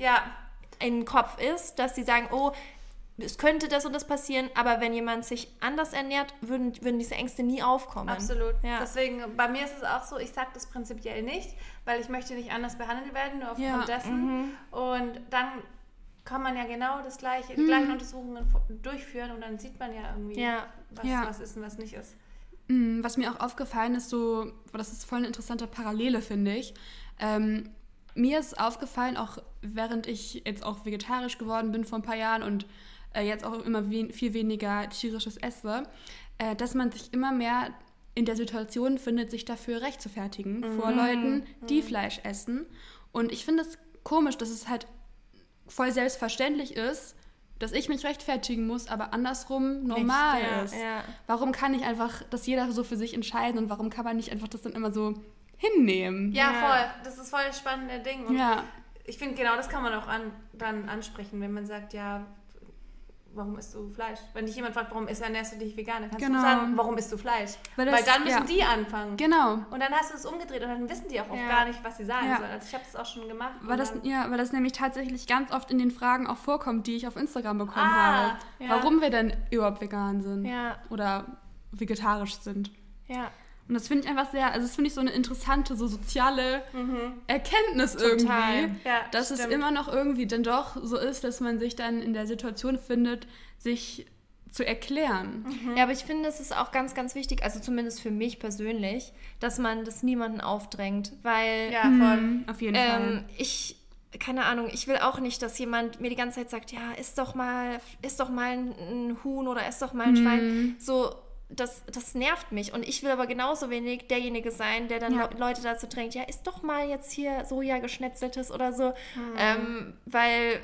den Kopf ist, dass sie sagen, oh, es könnte das und das passieren, aber wenn jemand sich anders ernährt, würden, würden diese Ängste nie aufkommen. absolut. Ja. Deswegen, bei mir ist es auch so, ich sage das prinzipiell nicht, weil ich möchte nicht anders behandelt werden, nur aufgrund Ja. dessen. Und dann kann man ja genau das gleiche, die gleichen Untersuchungen durchführen und dann sieht man ja irgendwie, Ja. was, Ja. was ist und was nicht ist. Mm, Was mir auch aufgefallen ist, so, das ist voll eine interessante Parallele, finde ich. Ähm, mir ist aufgefallen, auch während ich jetzt auch vegetarisch geworden bin vor ein paar Jahren und äh, jetzt auch immer wen viel weniger tierisches esse, äh, dass man sich immer mehr in der Situation findet, sich dafür rechtfertigen vor Leuten, die Fleisch essen. Und ich finde es komisch, dass es halt voll selbstverständlich ist, dass ich mich rechtfertigen muss, aber andersrum normal ja, ist. ja. Warum kann nicht einfach das jeder so für sich entscheiden und warum kann man nicht einfach das dann immer so hinnehmen? Ja, Ja. voll. Das ist voll das spannende Ding. Und Ja. ich finde, genau das kann man auch an, dann ansprechen, wenn man sagt, ja, warum isst du Fleisch? Wenn dich jemand fragt, warum isst, ernährst du dich vegan, dann kannst Genau. du sagen, warum isst du Fleisch? Weil Weil, das- dann müssen ja. die anfangen. Genau. Und dann hast du es umgedreht und dann wissen die auch oft Ja. gar nicht, was sie sagen Ja. sollen. Also ich habe das auch schon gemacht. Weil das, ja, weil das nämlich tatsächlich ganz oft in den Fragen auch vorkommt, die ich auf Instagram bekommen Ah, habe. Warum wir denn überhaupt vegan sind oder vegetarisch sind. ja. Und das finde ich einfach sehr, also das finde ich so eine interessante, so soziale Erkenntnis irgendwie. Ja, dass es stimmt. immer noch irgendwie dann doch so ist, dass man sich dann in der Situation findet, sich zu erklären. Ja, aber ich finde, es ist auch ganz, ganz wichtig, also zumindest für mich persönlich, dass man das niemanden aufdrängt, weil ja, voll. Mhm, auf jeden ähm, Fall. ich, keine Ahnung, ich will auch nicht, dass jemand mir die ganze Zeit sagt, ja, isst doch mal, isst doch mal ein, ein Huhn oder isst doch mal ein Schwein. So, das, das nervt mich. Und ich will aber genauso wenig derjenige sein, der dann Ja. Le Leute dazu drängt, ja, isst doch mal jetzt hier Soja geschnetzeltes oder so. Ähm, weil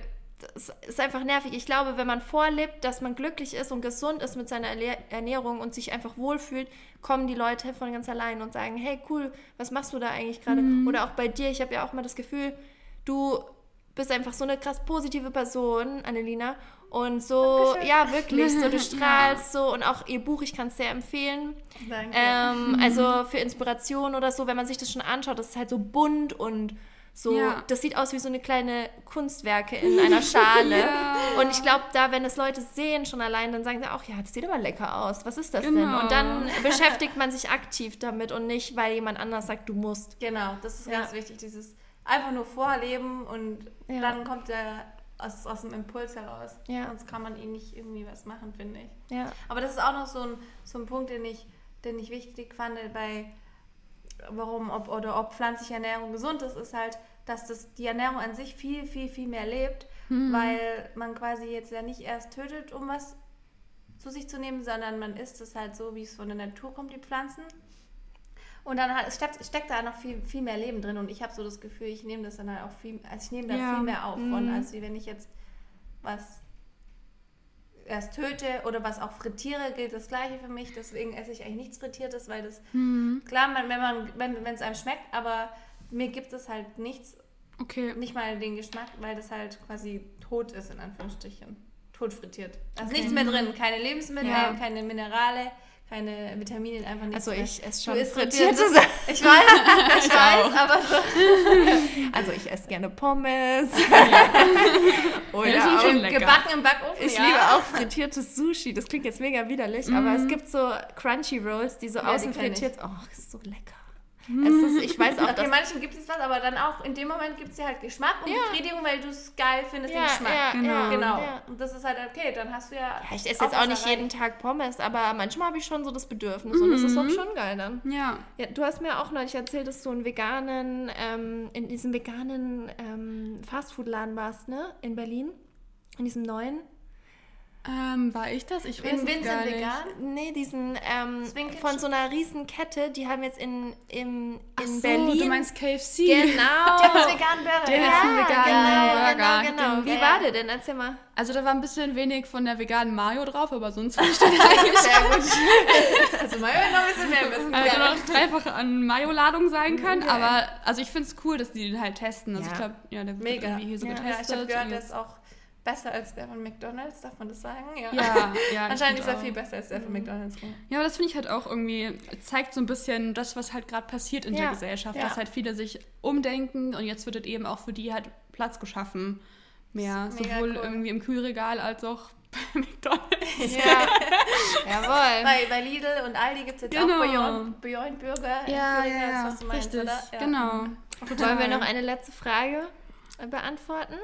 das ist einfach nervig. Ich glaube, wenn man vorlebt, dass man glücklich ist und gesund ist mit seiner Ernährung und sich einfach wohlfühlt, kommen die Leute von ganz allein und sagen, hey cool, was machst du da eigentlich gerade? Oder auch bei dir, ich habe ja auch mal das Gefühl, du bist einfach so eine krass positive Person, Annelina. Und so, ja, wirklich, so du strahlst so und auch ihr Buch, ich kann es sehr empfehlen. Danke. Ähm, also für Inspiration oder so, wenn man sich das schon anschaut, das ist halt so bunt und so, Ja. das sieht aus wie so eine kleine Kunstwerke in einer Schale. Und ich glaube, da, wenn es Leute sehen schon allein, dann sagen sie auch, ja, das sieht aber lecker aus. Was ist das denn? Genau. Und dann beschäftigt man sich aktiv damit und nicht, weil jemand anders sagt, du musst. Genau, das ist Ja. ganz wichtig, dieses einfach nur vorleben und Ja. dann kommt der aus, aus dem Impuls heraus. Ja. Sonst kann man eh nicht irgendwie was machen, finde ich. Ja. Aber das ist auch noch so ein, so ein Punkt, den ich, den ich wichtig fand bei warum ob oder ob pflanzliche Ernährung gesund ist, ist halt, dass das die Ernährung an sich viel, viel, viel mehr lebt, weil man quasi jetzt ja nicht erst tötet, um was zu sich zu nehmen, sondern man isst es halt so, wie es von der Natur kommt, die Pflanzen. Und dann es steckt, steckt da noch viel, viel mehr Leben drin und ich habe so das Gefühl, ich nehme das dann halt auch viel, also ich nehme da Ja. viel mehr auf von, als wie wenn ich jetzt was erst töte oder was auch frittiere, gilt das gleiche für mich. Deswegen esse ich eigentlich nichts Frittiertes, weil das, klar, man, wenn man, wenn es einem schmeckt, aber mir gibt es halt nichts, Okay. nicht mal den Geschmack, weil das halt quasi tot ist, in Anführungsstrichen. Tot frittiert. Da ist Okay. nichts mehr drin, keine Lebensmittel, Ja. keine Minerale, keine Vitamine, einfach nichts Also ich esse schon frittierte Sachen. Ich weiß, ich weiß, aber so. Also ich esse gerne Pommes. Ja, Oder schon auch. Gebacken im Backofen, ich ja. liebe auch frittiertes Sushi. Das klingt jetzt mega widerlich, aber es gibt so Crunchy Rolls, die so Ja, die außen ich. frittiert. Oh, ist so lecker. Es ist, ich weiß auch, Okay, manchen gibt es was, aber dann auch in dem Moment gibt es dir halt Geschmack und Ja. Befriedigung, weil du es geil findest, Ja, den Geschmack. ja, Genau. ja, Genau. ja. Und das ist halt okay, dann hast du ja. Ja, ich esse jetzt auch nicht jeden Tag Pommes, aber manchmal habe ich schon so das Bedürfnis und das ist auch schon geil dann. Ja. Ja, du hast mir auch neulich erzählt, dass du einen veganen, ähm, in diesem veganen ähm, Fastfood-Laden warst, ne? In Berlin. In diesem neuen. Ähm, war ich das? Ich weiß In es Vincent gar nicht. vegan? Nee, diesen ähm, von so einer riesen Kette, die haben jetzt in, in, in Ach so, Berlin. du meinst KFC. Genau. Der hat veganen Burger. Der ja. hat einen veganen genau, Burger. genau, genau. Den- Wie ja, war ja. der denn? Erzähl mal. Also da war ein bisschen wenig von der veganen Mayo drauf, aber sonst fand ich den eigentlich Sehr gut. also mal noch ein bisschen mehr wissen. Also Geil. noch dreifach an Mayo-Ladung sein können, aber also ich finde es cool, dass die den halt testen. Also Ja. ich glaube, ja, der wird Mega. irgendwie hier so Ja, Ja, ich getestet. habe gehört, der ist auch besser als der von McDonalds, darf man das sagen? Ja. ja, ja. Anscheinend ist er auch. viel besser als der von McDonalds. Ja, aber das finde ich halt auch irgendwie, zeigt so ein bisschen das, was halt gerade passiert in Ja, der Gesellschaft, ja. dass halt viele sich umdenken und jetzt wird es eben auch für die halt Platz geschaffen. Mehr, ist sowohl cool. irgendwie im Kühlregal als auch bei McDonalds. Ja. Jawohl. Bei, bei Lidl und Aldi gibt es jetzt Genau. auch Beyond, Beyond Burger. Ja, ja, ist, ja, was du meinst, richtig, oder? Ja. genau. Wollen wir noch eine letzte Frage beantworten?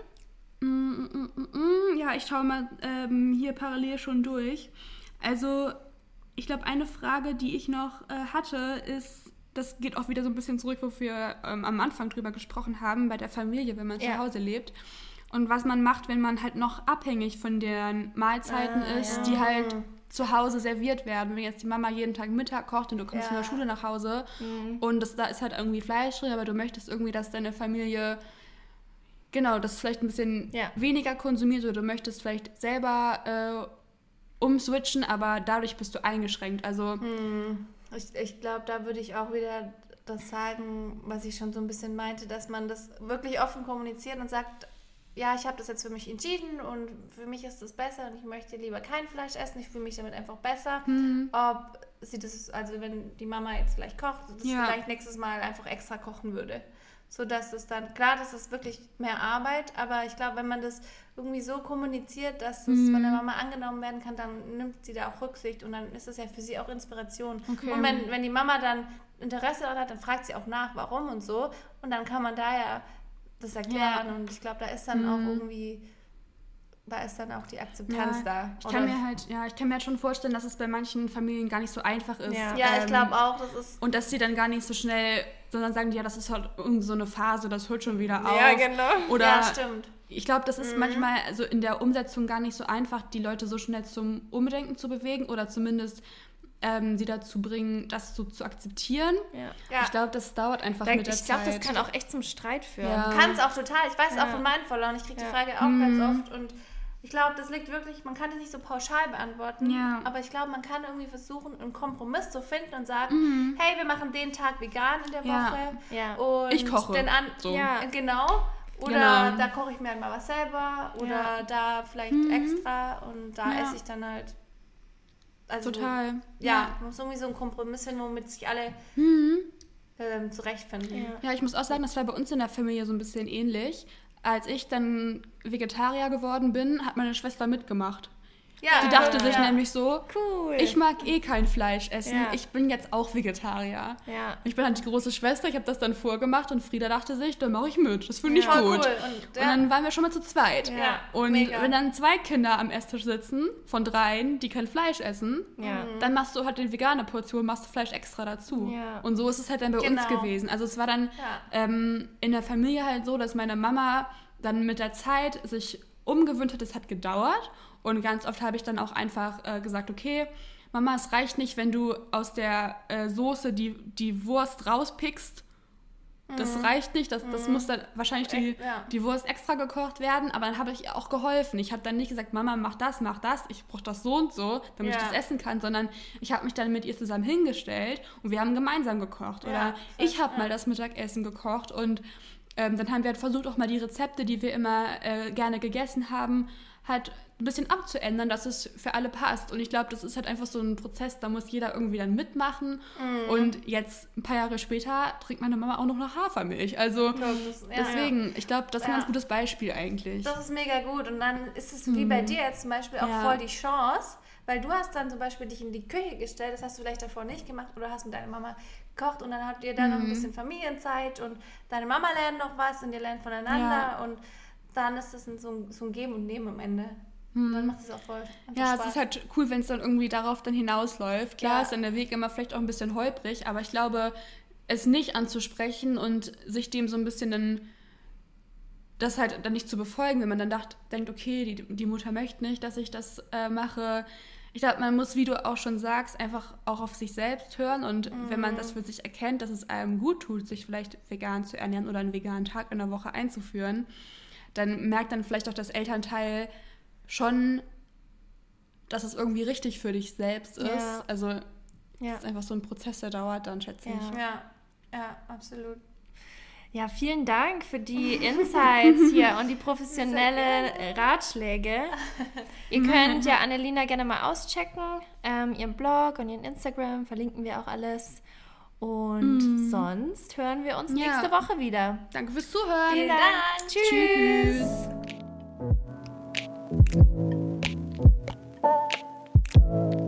Mm, mm, mm, Ja, ich schaue mal ähm, hier parallel schon durch. Also, ich glaube, eine Frage, die ich noch äh, hatte, ist, das geht auch wieder so ein bisschen zurück, wofür wir ähm, am Anfang drüber gesprochen haben, bei der Familie, wenn man Ja. zu Hause lebt. Und was man macht, wenn man halt noch abhängig von den Mahlzeiten Ah, ist, ja. die halt zu Hause serviert werden. Wenn jetzt die Mama jeden Tag Mittag kocht und du kommst Ja. von der Schule nach Hause und das, da ist halt irgendwie Fleisch drin, aber du möchtest irgendwie, dass deine Familie genau das vielleicht ein bisschen Ja. weniger konsumiert oder du möchtest vielleicht selber äh, umswitchen, aber dadurch bist du eingeschränkt. Also Hm. Ich, ich glaube, da würde ich auch wieder das sagen, was ich schon so ein bisschen meinte, dass man das wirklich offen kommuniziert und sagt, ja, ich habe das jetzt für mich entschieden und für mich ist das besser und ich möchte lieber kein Fleisch essen, ich fühle mich damit einfach besser. Ob sie das, also wenn die Mama jetzt vielleicht kocht, das Ja. vielleicht nächstes Mal einfach extra kochen würde. So dass es dann, klar, das ist wirklich mehr Arbeit, aber ich glaube, wenn man das irgendwie so kommuniziert, dass es von der Mama angenommen werden kann, dann nimmt sie da auch Rücksicht und dann ist es ja für sie auch Inspiration. Okay. Und wenn, wenn die Mama dann Interesse daran hat, dann fragt sie auch nach, warum und so. Und dann kann man da ja das erklären. Und ich glaube, da ist dann auch irgendwie, da ist dann auch die Akzeptanz da. Ich kann Oder- mir halt, ja, ich kann mir halt schon vorstellen, dass es bei manchen Familien gar nicht so einfach ist. Ja. ja, ich ähm, glaube auch, das ist. Und dass sie dann gar nicht so schnell, sondern sagen, ja, das ist halt irgend so eine Phase, das hört schon wieder auf. Ja, genau. Oder ja, stimmt. ich glaube, das ist manchmal also in der Umsetzung gar nicht so einfach, die Leute so schnell zum Umdenken zu bewegen oder zumindest ähm, sie dazu bringen, das so zu akzeptieren. Ja. Ja. Ich glaube, das dauert einfach Da, mit der ich glaube, Zeit. das kann auch echt zum Streit führen. Ja. Kann es auch total. Ich weiß Ja. auch von meinen Followern. Ich kriege Ja. die Frage auch ganz oft. Und ich glaube, das liegt wirklich, man kann das nicht so pauschal beantworten. Ja. Aber ich glaube, man kann irgendwie versuchen, einen Kompromiss zu finden und sagen, hey, wir machen den Tag vegan in der Ja. Woche. Ja. Und Ich koche. Den an So. Ja. Genau. Oder Genau. da koche ich mir halt mal was selber. Oder Ja. da vielleicht extra. Und da Ja. esse ich dann halt. Also, Total. Ja, man muss irgendwie so einen Kompromiss finden, womit sich alle ähm, zurechtfinden. Ja. Ja, ich muss auch sagen, das war bei uns in der Familie so ein bisschen ähnlich. Als ich dann Vegetarier geworden bin, hat meine Schwester mitgemacht. Ja, Die dachte ja. sich nämlich so, Cool. ich mag eh kein Fleisch essen, Ja. ich bin jetzt auch Vegetarier. Ja. Ich bin halt die große Schwester, ich habe das dann vorgemacht und Frieda dachte sich, dann mache ich mit, das finde ich gut. cool. Und, Und dann waren wir schon mal zu zweit. Ja, Und mega. wenn dann zwei Kinder am Esstisch sitzen, von dreien, die kein Fleisch essen, Ja. dann machst du halt die vegane Portion, machst du Fleisch extra dazu. Ja. Und so ist es halt dann bei Genau. uns gewesen. Also es war dann Ja. ähm, in der Familie halt so, dass meine Mama dann mit der Zeit sich umgewöhnt hat, es hat gedauert. Und ganz oft habe ich dann auch einfach äh, gesagt, okay, Mama, es reicht nicht, wenn du aus der äh, Soße die, die Wurst rauspickst. Das reicht nicht, das, das muss dann wahrscheinlich die, Echt, ja. die Wurst extra gekocht werden, aber dann habe ich ihr auch geholfen. Ich habe dann nicht gesagt, Mama, mach das, mach das, ich brauche das so und so, damit Ja. ich das essen kann, sondern ich habe mich dann mit ihr zusammen hingestellt und wir haben gemeinsam gekocht. Ja, Oder ich habe mal das Mittagessen gekocht und ähm, dann haben wir halt versucht, auch mal die Rezepte, die wir immer äh, gerne gegessen haben, halt ein bisschen abzuändern, dass es für alle passt. Und ich glaube, das ist halt einfach so ein Prozess, da muss jeder irgendwie dann mitmachen. Mhm. Und jetzt, ein paar Jahre später, trinkt meine Mama auch noch eine Hafermilch. Also Das, ja. deswegen, ich glaube, das ist ein Ja. ganz gutes Beispiel eigentlich. Das ist mega gut. Und dann ist es wie bei dir jetzt zum Beispiel auch Mhm. Ja. voll die Chance, weil du hast dann zum Beispiel dich in die Küche gestellt, das hast du vielleicht davor nicht gemacht oder hast mit deiner Mama gekocht und dann habt ihr dann noch Mhm. ein bisschen Familienzeit und deine Mama lernt noch was und ihr lernt voneinander Ja. und dann ist es ein, so, ein, so ein Geben und Nehmen am Ende. Und dann macht es auch voll Mhm. Ja, Spaß. es ist halt cool, wenn es dann irgendwie darauf dann hinausläuft. Klar Ja. ist dann der Weg immer vielleicht auch ein bisschen holprig, aber ich glaube, es nicht anzusprechen und sich dem so ein bisschen dann das halt dann nicht zu befolgen, wenn man dann dacht, denkt, okay, die, die Mutter möchte nicht, dass ich das äh, mache. Ich glaube, man muss, wie du auch schon sagst, einfach auch auf sich selbst hören und wenn man das für sich erkennt, dass es einem gut tut, sich vielleicht vegan zu ernähren oder einen veganen Tag in der Woche einzuführen, dann merkt dann vielleicht auch das Elternteil schon, dass es irgendwie richtig für dich selbst ist. Ja. Also Ja. es ist einfach so ein Prozess, der dauert dann, schätze Ja. ich. Ja, ja, absolut. Ja, vielen Dank für die Insights hier und die professionellen Ratschläge. Ihr könnt ja Annelina gerne mal auschecken. Ähm, ihren Blog und ihren Instagram verlinken wir auch alles. Und mm. sonst hören wir uns ja. nächste Woche wieder. Danke fürs Zuhören. Vielen Dank. Dank. Tschüss. Tschüss.